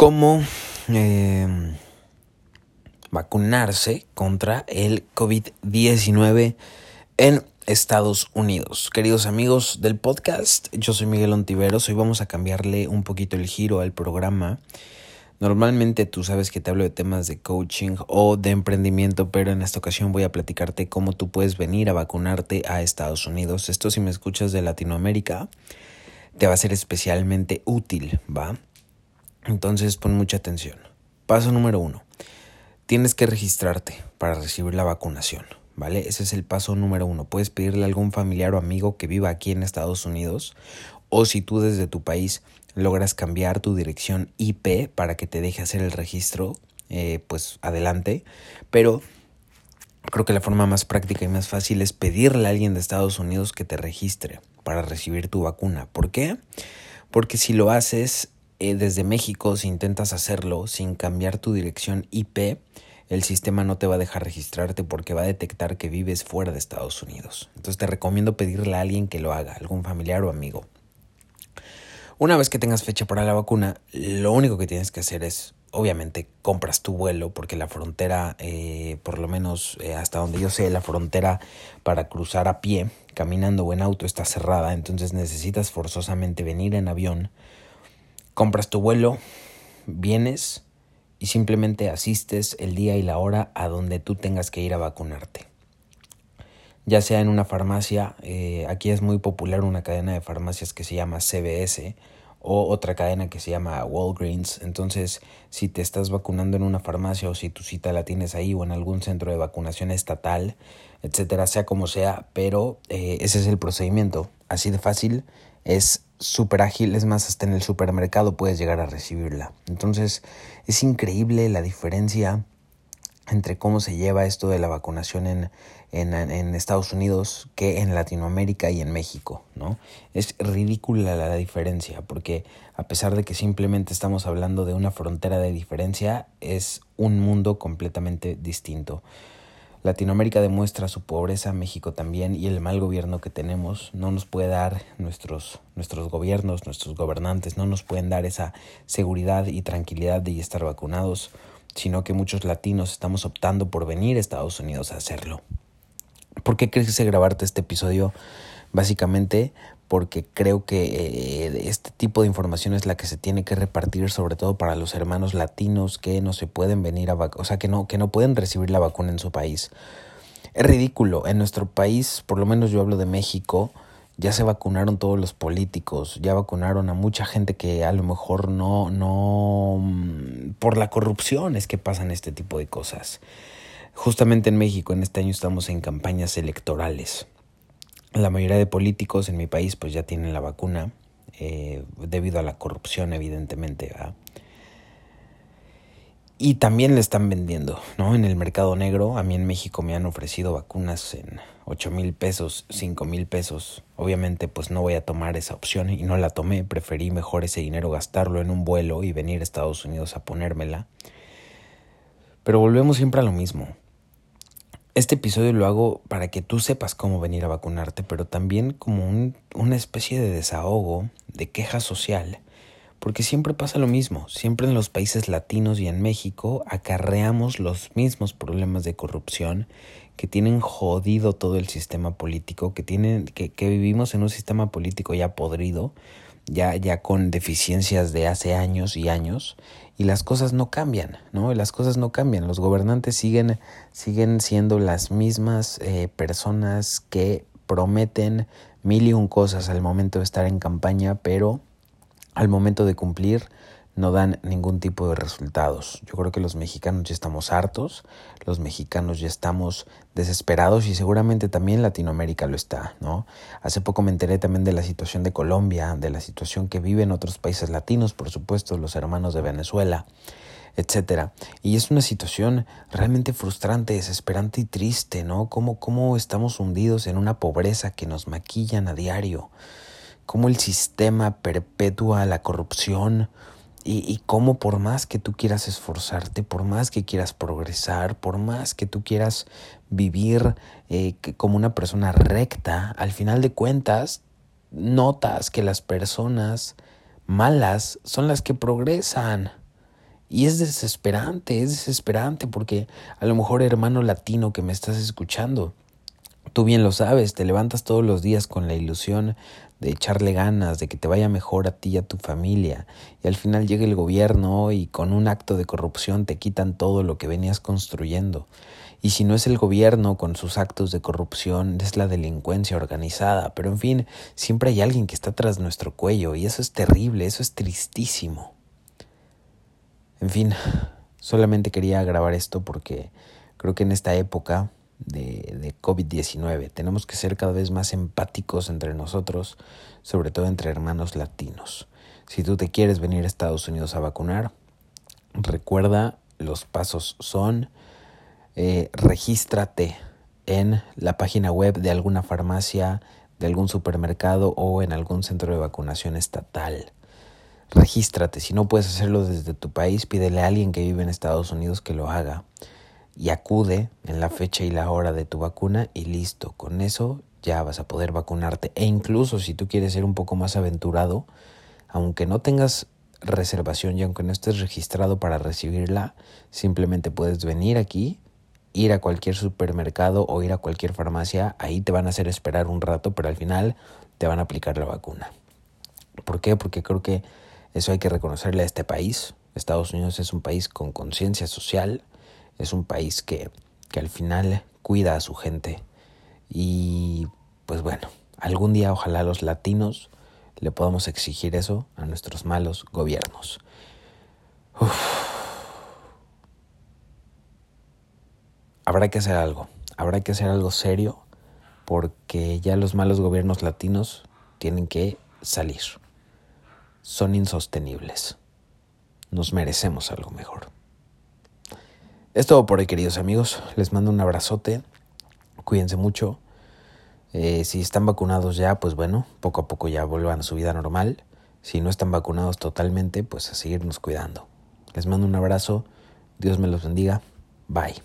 cómo em, vacunarse contra el COVID-19 en Estados Unidos. Queridos amigos del podcast, yo soy Miguel Ontiveros. Hoy vamos a cambiarle un poquito el giro al programa. Normalmente tú sabes que te hablo de temas de coaching o de emprendimiento, pero en esta ocasión voy a platicarte cómo tú puedes venir a vacunarte a Estados Unidos. Esto si me escuchas de Latinoamérica, te va a ser especialmente útil, ¿va? Entonces pon mucha atención. Paso número uno. Tienes que registrarte para recibir la vacunación, ¿vale? Ese es el paso número uno. Puedes pedirle a algún familiar o amigo que viva aquí en Estados Unidos o si tú desde tu país logras cambiar tu dirección IP para que te deje hacer el registro, eh, pues adelante. Pero creo que la forma más práctica y más fácil es pedirle a alguien de Estados Unidos que te registre para recibir tu vacuna. ¿Por qué? Porque si lo haces eh, desde México, si intentas hacerlo sin cambiar tu dirección IP, el sistema no te va a dejar registrarte porque va a detectar que vives fuera de Estados Unidos. Entonces te recomiendo pedirle a alguien que lo haga, algún familiar o amigo. Una vez que tengas fecha para la vacuna, lo único que tienes que hacer es, obviamente, compras tu vuelo porque la frontera, eh, por lo menos eh, hasta donde yo sé, la frontera para cruzar a pie, caminando o en auto está cerrada, entonces necesitas forzosamente venir en avión compras tu vuelo, vienes y simplemente asistes el día y la hora a donde tú tengas que ir a vacunarte. Ya sea en una farmacia, eh, aquí es muy popular una cadena de farmacias que se llama CBS o otra cadena que se llama Walgreens. Entonces, si te estás vacunando en una farmacia o si tu cita la tienes ahí o en algún centro de vacunación estatal, etcétera, sea como sea, pero eh, ese es el procedimiento. Así de fácil es súper ágil, es más, hasta en el supermercado puedes llegar a recibirla. Entonces es increíble la diferencia entre cómo se lleva esto de la vacunación en, en, en, Estados Unidos que en Latinoamérica y en México, ¿no? Es ridícula la diferencia, porque a pesar de que simplemente estamos hablando de una frontera de diferencia, es un mundo completamente distinto. Latinoamérica demuestra su pobreza, México también, y el mal gobierno que tenemos no nos puede dar nuestros, nuestros gobiernos, nuestros gobernantes, no nos pueden dar esa seguridad y tranquilidad de estar vacunados, sino que muchos latinos estamos optando por venir a Estados Unidos a hacerlo. ¿Por qué que grabarte este episodio? Básicamente porque creo que eh, este tipo de información es la que se tiene que repartir sobre todo para los hermanos latinos que no se pueden venir a o sea que no que no pueden recibir la vacuna en su país. Es ridículo, en nuestro país, por lo menos yo hablo de México, ya se vacunaron todos los políticos, ya vacunaron a mucha gente que a lo mejor no no mm, por la corrupción es que pasan este tipo de cosas. Justamente en México en este año estamos en campañas electorales la mayoría de políticos en mi país pues ya tienen la vacuna eh, debido a la corrupción evidentemente y también le están vendiendo no en el mercado negro a mí en México me han ofrecido vacunas en ocho mil pesos cinco mil pesos. Obviamente pues no voy a tomar esa opción y no la tomé. Preferí mejor ese dinero gastarlo en un vuelo y venir a Estados Unidos a ponérmela. Pero volvemos siempre a lo mismo este episodio lo hago para que tú sepas cómo venir a vacunarte, pero también como una especie de desahogo, de queja social, porque siempre pasa lo mismo, siempre en los países latinos y en México acarreamos los mismos problemas de corrupción que tienen jodido todo el sistema político, que tienen, que, que vivimos en un sistema político ya podrido, ya, ya con deficiencias de hace años y años, y las cosas no cambian, ¿no? Las cosas no cambian, los gobernantes siguen, siguen siendo las mismas eh, personas que prometen mil y un cosas al momento de estar en campaña, pero al momento de cumplir no dan ningún tipo de resultados. Yo creo que los mexicanos ya estamos hartos, los mexicanos ya estamos desesperados y seguramente también Latinoamérica lo está, ¿no? Hace poco me enteré también de la situación de Colombia, de la situación que viven otros países latinos, por supuesto, los hermanos de Venezuela, etcétera. Y es una situación realmente frustrante, desesperante y triste, ¿no? Cómo, cómo estamos hundidos en una pobreza que nos maquillan a diario, cómo el sistema perpetúa la corrupción, y, y cómo por más que tú quieras esforzarte, por más que quieras progresar, por más que tú quieras vivir eh, como una persona recta, al final de cuentas notas que las personas malas son las que progresan. Y es desesperante, es desesperante porque a lo mejor hermano latino que me estás escuchando, tú bien lo sabes, te levantas todos los días con la ilusión de echarle ganas, de que te vaya mejor a ti y a tu familia, y al final llega el gobierno y con un acto de corrupción te quitan todo lo que venías construyendo. Y si no es el gobierno con sus actos de corrupción, es la delincuencia organizada. Pero en fin, siempre hay alguien que está tras nuestro cuello y eso es terrible, eso es tristísimo. En fin, solamente quería grabar esto porque creo que en esta época de, de COVID-19 tenemos que ser cada vez más empáticos entre nosotros, sobre todo entre hermanos latinos. Si tú te quieres venir a Estados Unidos a vacunar, recuerda, los pasos son eh, regístrate en la página web de alguna farmacia, de algún supermercado o en algún centro de vacunación estatal. Regístrate, si no puedes hacerlo desde tu país, pídele a alguien que vive en Estados Unidos que lo haga y acude en la fecha y la hora de tu vacuna y listo, con eso ya vas a poder vacunarte. E incluso si tú quieres ser un poco más aventurado, aunque no tengas reservación y aunque no estés registrado para recibirla, simplemente puedes venir aquí ir a cualquier supermercado o ir a cualquier farmacia, ahí te van a hacer esperar un rato, pero al final te van a aplicar la vacuna. ¿Por qué? Porque creo que eso hay que reconocerle a este país. Estados Unidos es un país con conciencia social, es un país que, que al final cuida a su gente. Y pues bueno, algún día ojalá los latinos le podamos exigir eso a nuestros malos gobiernos. habrá que hacer algo, habrá que hacer algo serio porque ya los malos gobiernos latinos tienen que salir. Son insostenibles. Nos merecemos algo mejor. Es todo por hoy, queridos amigos. Les mando un abrazote. Cuídense mucho. Eh, si están vacunados ya, pues bueno, poco a poco ya vuelvan a su vida normal. Si no están vacunados totalmente, pues a seguirnos cuidando. Les mando un abrazo. Dios me los bendiga. Bye.